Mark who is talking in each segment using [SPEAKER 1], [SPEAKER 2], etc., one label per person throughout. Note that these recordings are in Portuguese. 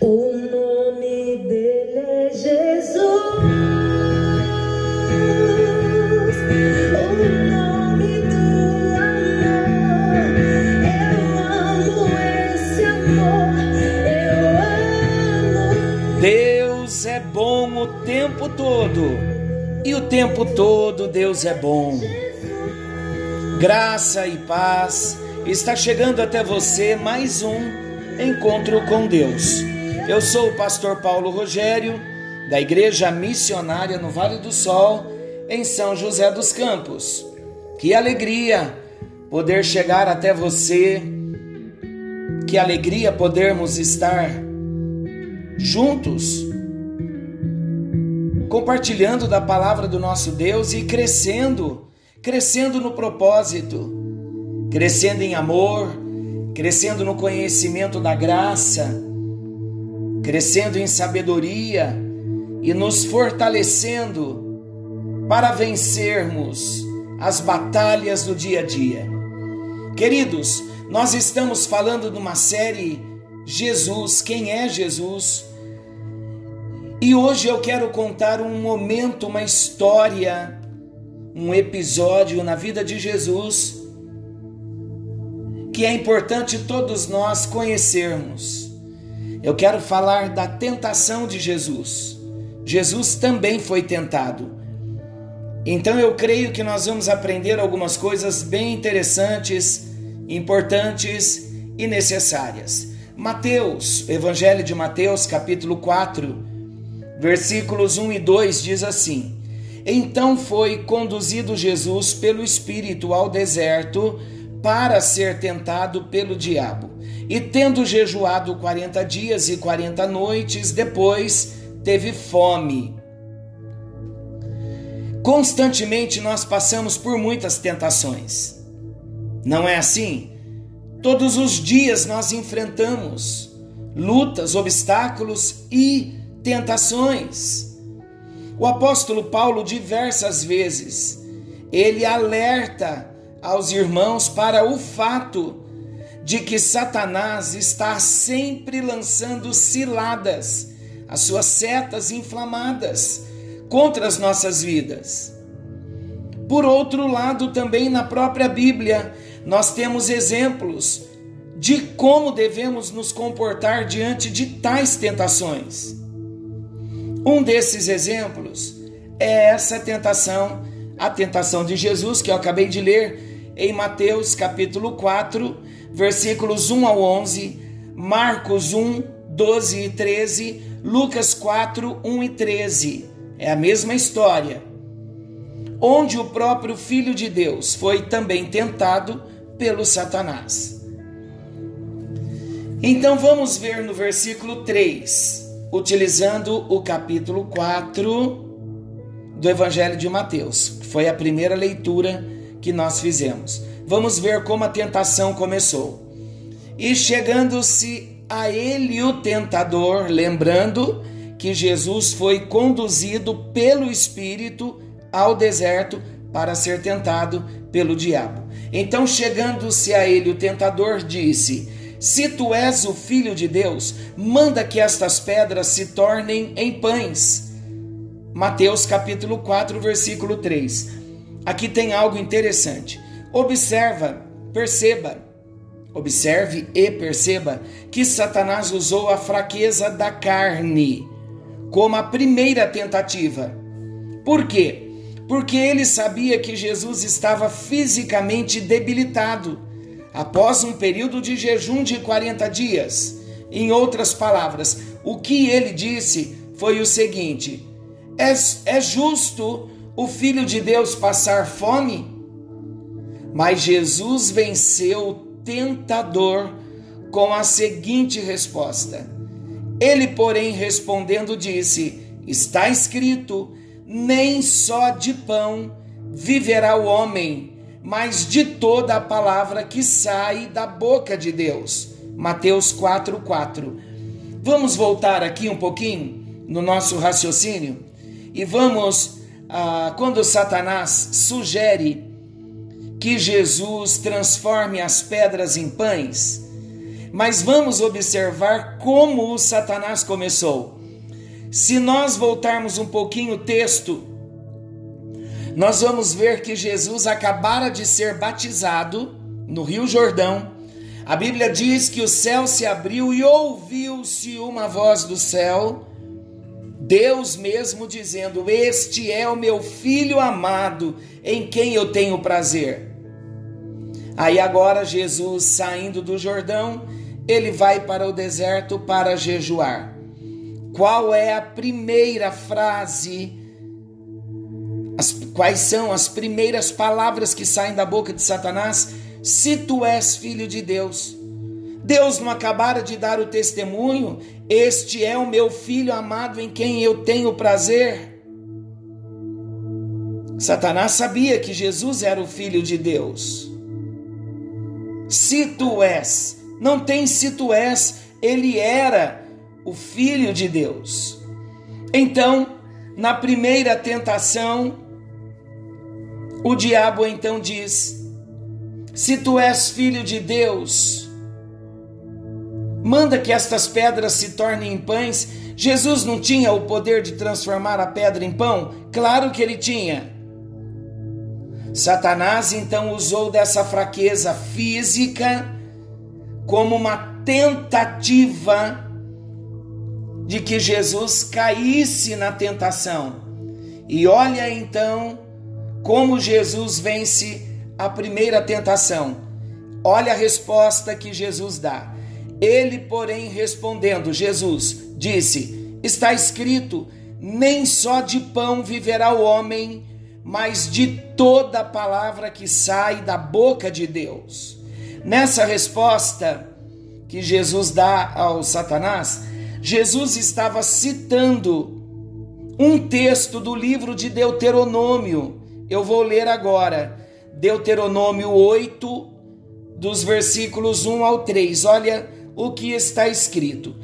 [SPEAKER 1] O nome dele é Jesus. O nome do amor. Eu amo esse amor. Eu amo.
[SPEAKER 2] Deus é bom o tempo todo. E o tempo todo Deus é bom. Graça e paz. Está chegando até você mais um encontro com Deus. Eu sou o pastor Paulo Rogério, da Igreja Missionária no Vale do Sol, em São José dos Campos. Que alegria poder chegar até você. Que alegria podermos estar juntos, compartilhando da palavra do nosso Deus e crescendo, crescendo no propósito, crescendo em amor, crescendo no conhecimento da graça crescendo em sabedoria e nos fortalecendo para vencermos as batalhas do dia a dia. Queridos, nós estamos falando de uma série Jesus, quem é Jesus? E hoje eu quero contar um momento, uma história, um episódio na vida de Jesus que é importante todos nós conhecermos. Eu quero falar da tentação de Jesus. Jesus também foi tentado. Então eu creio que nós vamos aprender algumas coisas bem interessantes, importantes e necessárias. Mateus, Evangelho de Mateus, capítulo 4, versículos 1 e 2 diz assim: Então foi conduzido Jesus pelo Espírito ao deserto para ser tentado pelo diabo. E tendo jejuado quarenta dias e quarenta noites, depois teve fome. Constantemente nós passamos por muitas tentações. Não é assim? Todos os dias nós enfrentamos lutas, obstáculos e tentações. O apóstolo Paulo diversas vezes ele alerta aos irmãos para o fato de que Satanás está sempre lançando ciladas, as suas setas inflamadas contra as nossas vidas. Por outro lado, também na própria Bíblia, nós temos exemplos de como devemos nos comportar diante de tais tentações. Um desses exemplos é essa tentação, a tentação de Jesus que eu acabei de ler em Mateus capítulo 4, versículos 1 ao 11, Marcos 1, 12 e 13, Lucas 4, 1 e 13. É a mesma história. Onde o próprio Filho de Deus foi também tentado pelo Satanás. Então vamos ver no versículo 3, utilizando o capítulo 4 do Evangelho de Mateus, que foi a primeira leitura que nós fizemos. Vamos ver como a tentação começou. E chegando-se a ele o tentador, lembrando que Jesus foi conduzido pelo Espírito ao deserto para ser tentado pelo diabo. Então, chegando-se a ele o tentador, disse: Se tu és o filho de Deus, manda que estas pedras se tornem em pães. Mateus capítulo 4, versículo 3. Aqui tem algo interessante. Observa, perceba, observe e perceba que Satanás usou a fraqueza da carne como a primeira tentativa. Por quê? Porque ele sabia que Jesus estava fisicamente debilitado após um período de jejum de 40 dias. Em outras palavras, o que ele disse foi o seguinte: é, é justo o Filho de Deus passar fome? Mas Jesus venceu o tentador com a seguinte resposta. Ele, porém, respondendo, disse: Está escrito: nem só de pão viverá o homem, mas de toda a palavra que sai da boca de Deus. Mateus 4, 4. Vamos voltar aqui um pouquinho no nosso raciocínio e vamos, ah, quando Satanás sugere que Jesus transforme as pedras em pães. Mas vamos observar como o Satanás começou. Se nós voltarmos um pouquinho o texto, nós vamos ver que Jesus acabara de ser batizado no Rio Jordão. A Bíblia diz que o céu se abriu e ouviu-se uma voz do céu, Deus mesmo dizendo: Este é o meu filho amado, em quem eu tenho prazer. Aí agora Jesus saindo do Jordão, ele vai para o deserto para jejuar. Qual é a primeira frase? As, quais são as primeiras palavras que saem da boca de Satanás? Se tu és filho de Deus. Deus não acabara de dar o testemunho, este é o meu filho amado em quem eu tenho prazer. Satanás sabia que Jesus era o filho de Deus. Se tu és, não tem se tu és, ele era o filho de Deus. Então, na primeira tentação, o diabo então diz: Se tu és filho de Deus, manda que estas pedras se tornem em pães. Jesus não tinha o poder de transformar a pedra em pão? Claro que ele tinha. Satanás então usou dessa fraqueza física como uma tentativa de que Jesus caísse na tentação. E olha então como Jesus vence a primeira tentação. Olha a resposta que Jesus dá. Ele, porém, respondendo, Jesus disse: Está escrito: nem só de pão viverá o homem, mas de toda palavra que sai da boca de Deus. Nessa resposta que Jesus dá ao Satanás, Jesus estava citando um texto do livro de Deuteronômio. Eu vou ler agora. Deuteronômio 8, dos versículos 1 ao 3. Olha o que está escrito: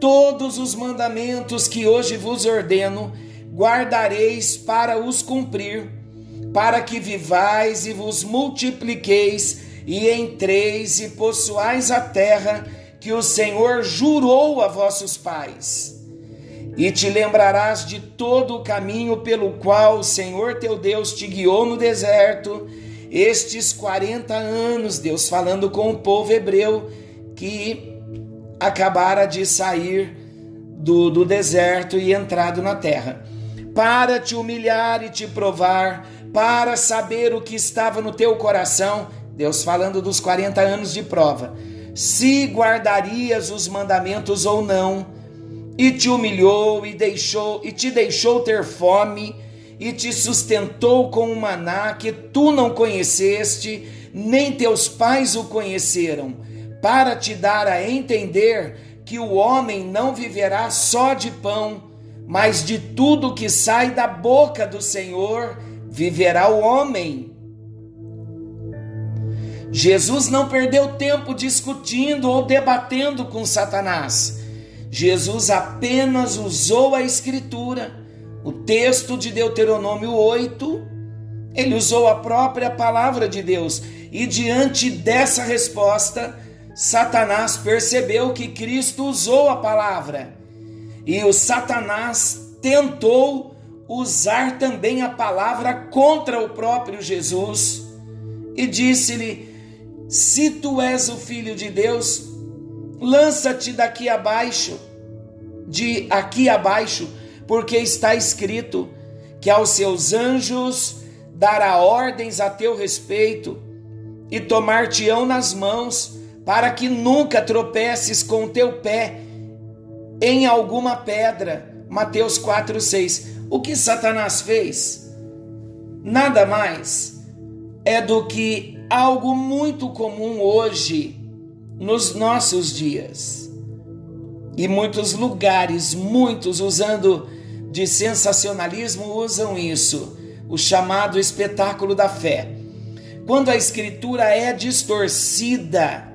[SPEAKER 2] Todos os mandamentos que hoje vos ordeno, guardareis para os cumprir, para que vivais e vos multipliqueis e entreis e possuais a terra que o Senhor jurou a vossos pais. E te lembrarás de todo o caminho pelo qual o Senhor teu Deus te guiou no deserto, estes 40 anos, Deus falando com o povo hebreu que acabara de sair do, do deserto e entrado na terra, para te humilhar e te provar, para saber o que estava no teu coração. Deus falando dos 40 anos de prova. Se guardarias os mandamentos ou não, e te humilhou e deixou e te deixou ter fome e te sustentou com um maná que tu não conheceste, nem teus pais o conheceram, para te dar a entender que o homem não viverá só de pão, mas de tudo que sai da boca do Senhor viverá o homem. Jesus não perdeu tempo discutindo ou debatendo com Satanás. Jesus apenas usou a Escritura, o texto de Deuteronômio 8, ele usou a própria palavra de Deus. E diante dessa resposta, Satanás percebeu que Cristo usou a palavra. E o Satanás tentou usar também a palavra contra o próprio Jesus e disse-lhe: Se tu és o filho de Deus, lança-te daqui abaixo, de aqui abaixo, porque está escrito que aos seus anjos dará ordens a teu respeito e tomar-te-ão nas mãos, para que nunca tropeces com o teu pé em alguma pedra. Mateus 4:6. O que Satanás fez? Nada mais é do que algo muito comum hoje nos nossos dias. E muitos lugares, muitos usando de sensacionalismo usam isso, o chamado espetáculo da fé. Quando a escritura é distorcida,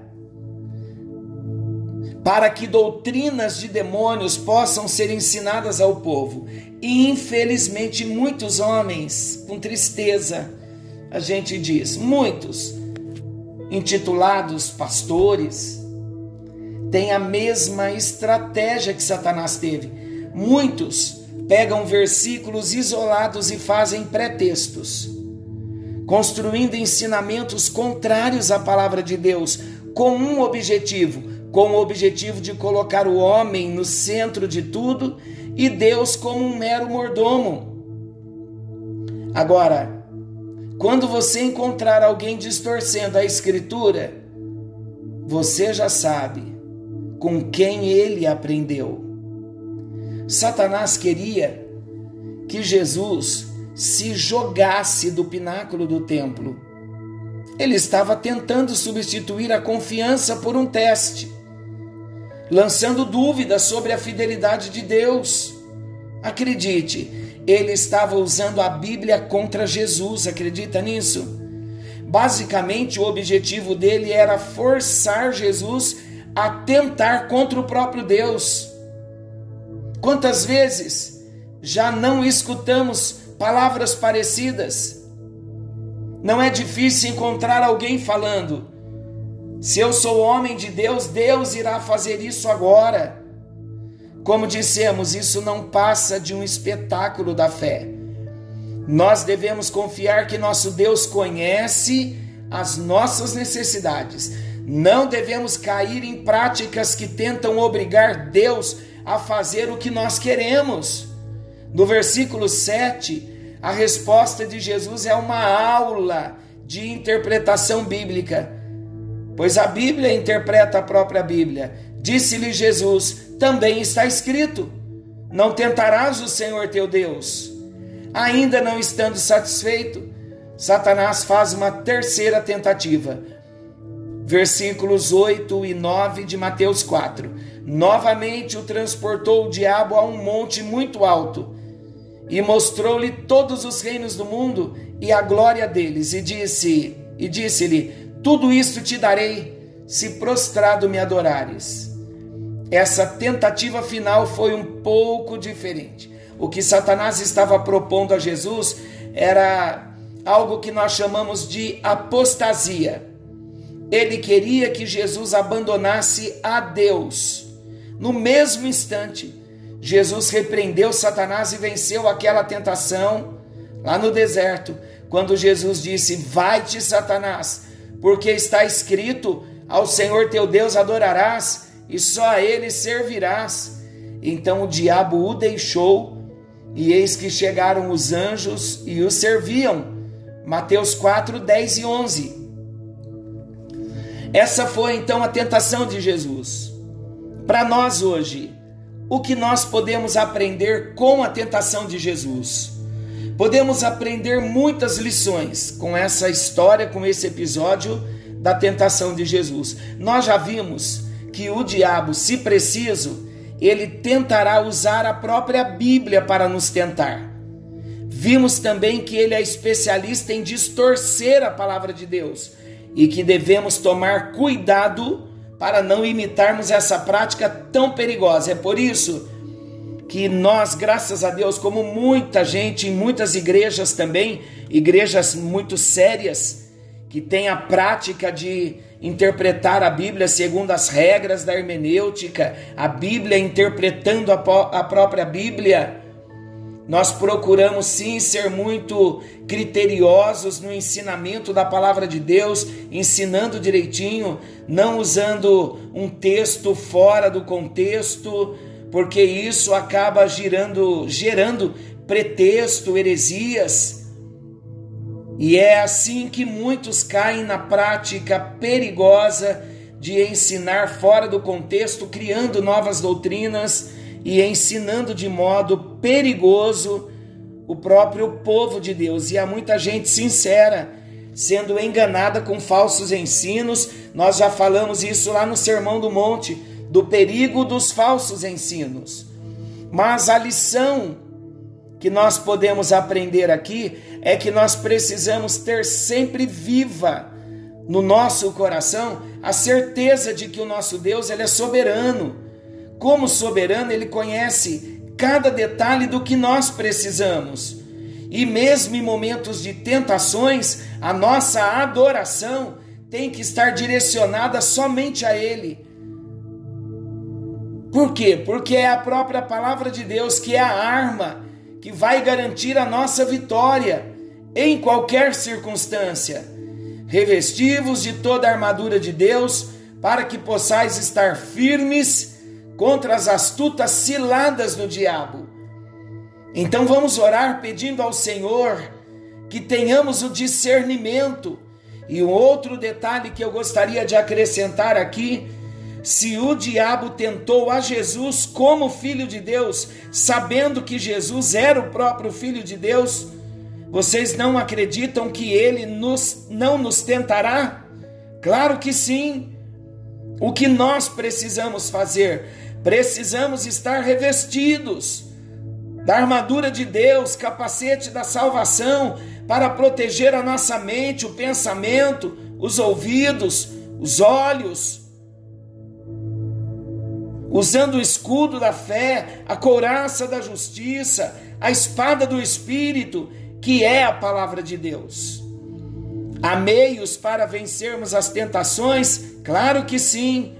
[SPEAKER 2] para que doutrinas de demônios possam ser ensinadas ao povo. E infelizmente muitos homens, com tristeza, a gente diz, muitos intitulados pastores, tem a mesma estratégia que Satanás teve. Muitos pegam versículos isolados e fazem pretextos, construindo ensinamentos contrários à palavra de Deus, com um objetivo: com o objetivo de colocar o homem no centro de tudo e Deus como um mero mordomo. Agora, quando você encontrar alguém distorcendo a Escritura, você já sabe com quem ele aprendeu. Satanás queria que Jesus se jogasse do pináculo do templo. Ele estava tentando substituir a confiança por um teste, lançando dúvidas sobre a fidelidade de Deus. Acredite, ele estava usando a Bíblia contra Jesus, acredita nisso? Basicamente, o objetivo dele era forçar Jesus a tentar contra o próprio Deus. Quantas vezes já não escutamos palavras parecidas? Não é difícil encontrar alguém falando: se eu sou homem de Deus, Deus irá fazer isso agora. Como dissemos, isso não passa de um espetáculo da fé. Nós devemos confiar que nosso Deus conhece as nossas necessidades. Não devemos cair em práticas que tentam obrigar Deus a fazer o que nós queremos. No versículo 7, a resposta de Jesus é uma aula de interpretação bíblica, pois a Bíblia interpreta a própria Bíblia. Disse-lhe Jesus: também está escrito: Não tentarás o Senhor teu Deus. Ainda não estando satisfeito, Satanás faz uma terceira tentativa. Versículos 8 e 9 de Mateus 4. Novamente o transportou o diabo a um monte muito alto e mostrou-lhe todos os reinos do mundo e a glória deles e disse e disse-lhe: Tudo isto te darei se prostrado me adorares. Essa tentativa final foi um pouco diferente. O que Satanás estava propondo a Jesus era algo que nós chamamos de apostasia. Ele queria que Jesus abandonasse a Deus. No mesmo instante, Jesus repreendeu Satanás e venceu aquela tentação lá no deserto, quando Jesus disse: Vai-te, Satanás, porque está escrito: Ao Senhor teu Deus adorarás e só a ele servirás. Então o diabo o deixou, e eis que chegaram os anjos e o serviam. Mateus 4, 10 e 11. Essa foi então a tentação de Jesus. Para nós hoje, o que nós podemos aprender com a tentação de Jesus? Podemos aprender muitas lições com essa história, com esse episódio da tentação de Jesus. Nós já vimos que o diabo, se preciso, ele tentará usar a própria Bíblia para nos tentar. Vimos também que ele é especialista em distorcer a palavra de Deus e que devemos tomar cuidado para não imitarmos essa prática tão perigosa. É por isso que nós, graças a Deus, como muita gente em muitas igrejas também, igrejas muito sérias, que têm a prática de interpretar a Bíblia segundo as regras da hermenêutica, a Bíblia interpretando a, a própria Bíblia. Nós procuramos sim ser muito criteriosos no ensinamento da palavra de Deus, ensinando direitinho, não usando um texto fora do contexto, porque isso acaba girando, gerando pretexto, heresias. E é assim que muitos caem na prática perigosa de ensinar fora do contexto, criando novas doutrinas e ensinando de modo perigoso o próprio povo de Deus. E há muita gente sincera sendo enganada com falsos ensinos. Nós já falamos isso lá no Sermão do Monte, do perigo dos falsos ensinos. Mas a lição que nós podemos aprender aqui é que nós precisamos ter sempre viva no nosso coração a certeza de que o nosso Deus ele é soberano. Como soberano, ele conhece cada detalhe do que nós precisamos. E mesmo em momentos de tentações, a nossa adoração tem que estar direcionada somente a ele. Por quê? Porque é a própria palavra de Deus que é a arma que vai garantir a nossa vitória em qualquer circunstância. Revestivos de toda a armadura de Deus, para que possais estar firmes contra as astutas ciladas do diabo. Então vamos orar pedindo ao Senhor que tenhamos o discernimento. E um outro detalhe que eu gostaria de acrescentar aqui: se o diabo tentou a Jesus como filho de Deus, sabendo que Jesus era o próprio filho de Deus, vocês não acreditam que ele nos, não nos tentará? Claro que sim. O que nós precisamos fazer? Precisamos estar revestidos da armadura de Deus, capacete da salvação, para proteger a nossa mente, o pensamento, os ouvidos, os olhos. Usando o escudo da fé, a couraça da justiça, a espada do Espírito, que é a palavra de Deus. Há meios para vencermos as tentações? Claro que sim.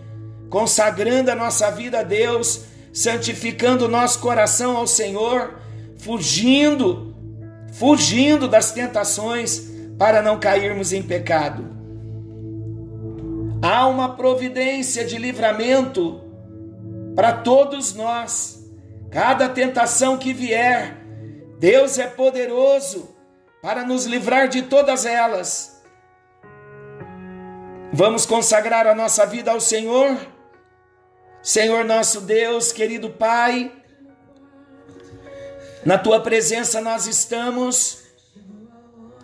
[SPEAKER 2] Consagrando a nossa vida a Deus, santificando o nosso coração ao Senhor, fugindo, fugindo das tentações para não cairmos em pecado. Há uma providência de livramento para todos nós. Cada tentação que vier, Deus é poderoso para nos livrar de todas elas. Vamos consagrar a nossa vida ao Senhor? Senhor nosso Deus, querido Pai, na tua presença nós estamos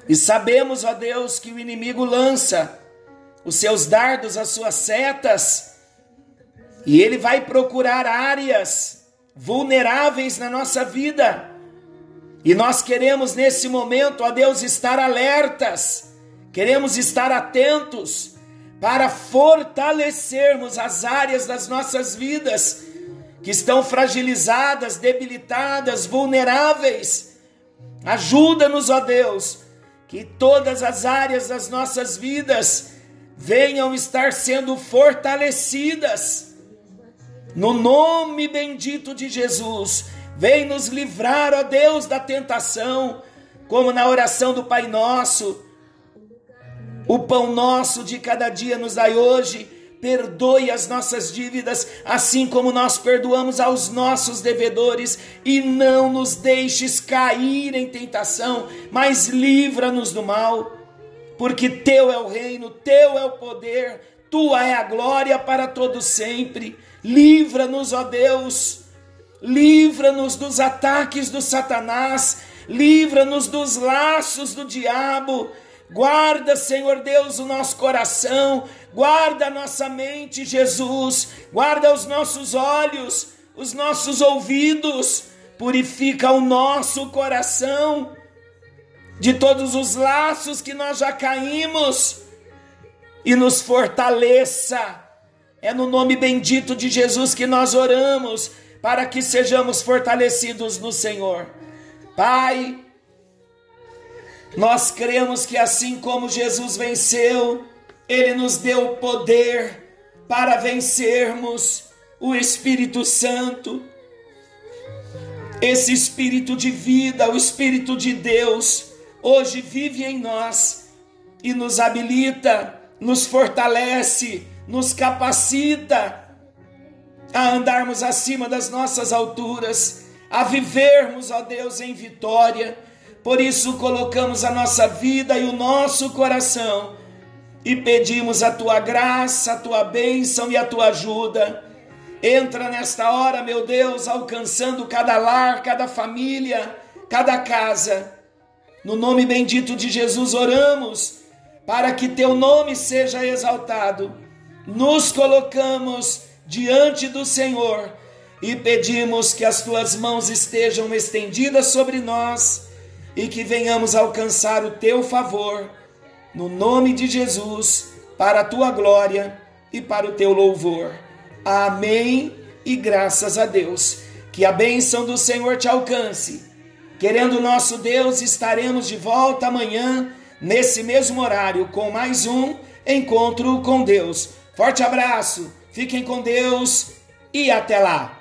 [SPEAKER 2] e sabemos, ó Deus, que o inimigo lança os seus dardos, as suas setas, e ele vai procurar áreas vulneráveis na nossa vida. E nós queremos nesse momento, ó Deus, estar alertas, queremos estar atentos para fortalecermos as áreas das nossas vidas que estão fragilizadas, debilitadas, vulneráveis. Ajuda-nos, ó Deus, que todas as áreas das nossas vidas venham estar sendo fortalecidas. No nome bendito de Jesus, vem nos livrar, ó Deus, da tentação, como na oração do Pai Nosso o pão nosso de cada dia nos dai hoje. Perdoe as nossas dívidas, assim como nós perdoamos aos nossos devedores, e não nos deixes cair em tentação, mas livra-nos do mal, porque teu é o reino, teu é o poder, tua é a glória para todo sempre. Livra-nos, ó Deus, livra-nos dos ataques do Satanás, livra-nos dos laços do diabo. Guarda, Senhor Deus, o nosso coração, guarda a nossa mente, Jesus, guarda os nossos olhos, os nossos ouvidos, purifica o nosso coração de todos os laços que nós já caímos. E nos fortaleça. É no nome bendito de Jesus que nós oramos, para que sejamos fortalecidos no Senhor. Pai, nós cremos que assim como Jesus venceu, ele nos deu poder para vencermos o Espírito Santo. Esse espírito de vida, o espírito de Deus, hoje vive em nós e nos habilita, nos fortalece, nos capacita a andarmos acima das nossas alturas, a vivermos, ó Deus, em vitória por isso colocamos a nossa vida e o nosso coração e pedimos a tua graça, a tua bênção e a tua ajuda. Entra nesta hora, meu Deus, alcançando cada lar, cada família, cada casa. No nome bendito de Jesus oramos, para que teu nome seja exaltado. Nos colocamos diante do Senhor e pedimos que as tuas mãos estejam estendidas sobre nós e que venhamos alcançar o teu favor, no nome de Jesus, para a tua glória e para o teu louvor. Amém e graças a Deus. Que a bênção do Senhor te alcance. Querendo nosso Deus, estaremos de volta amanhã, nesse mesmo horário, com mais um encontro com Deus. Forte abraço, fiquem com Deus e até lá!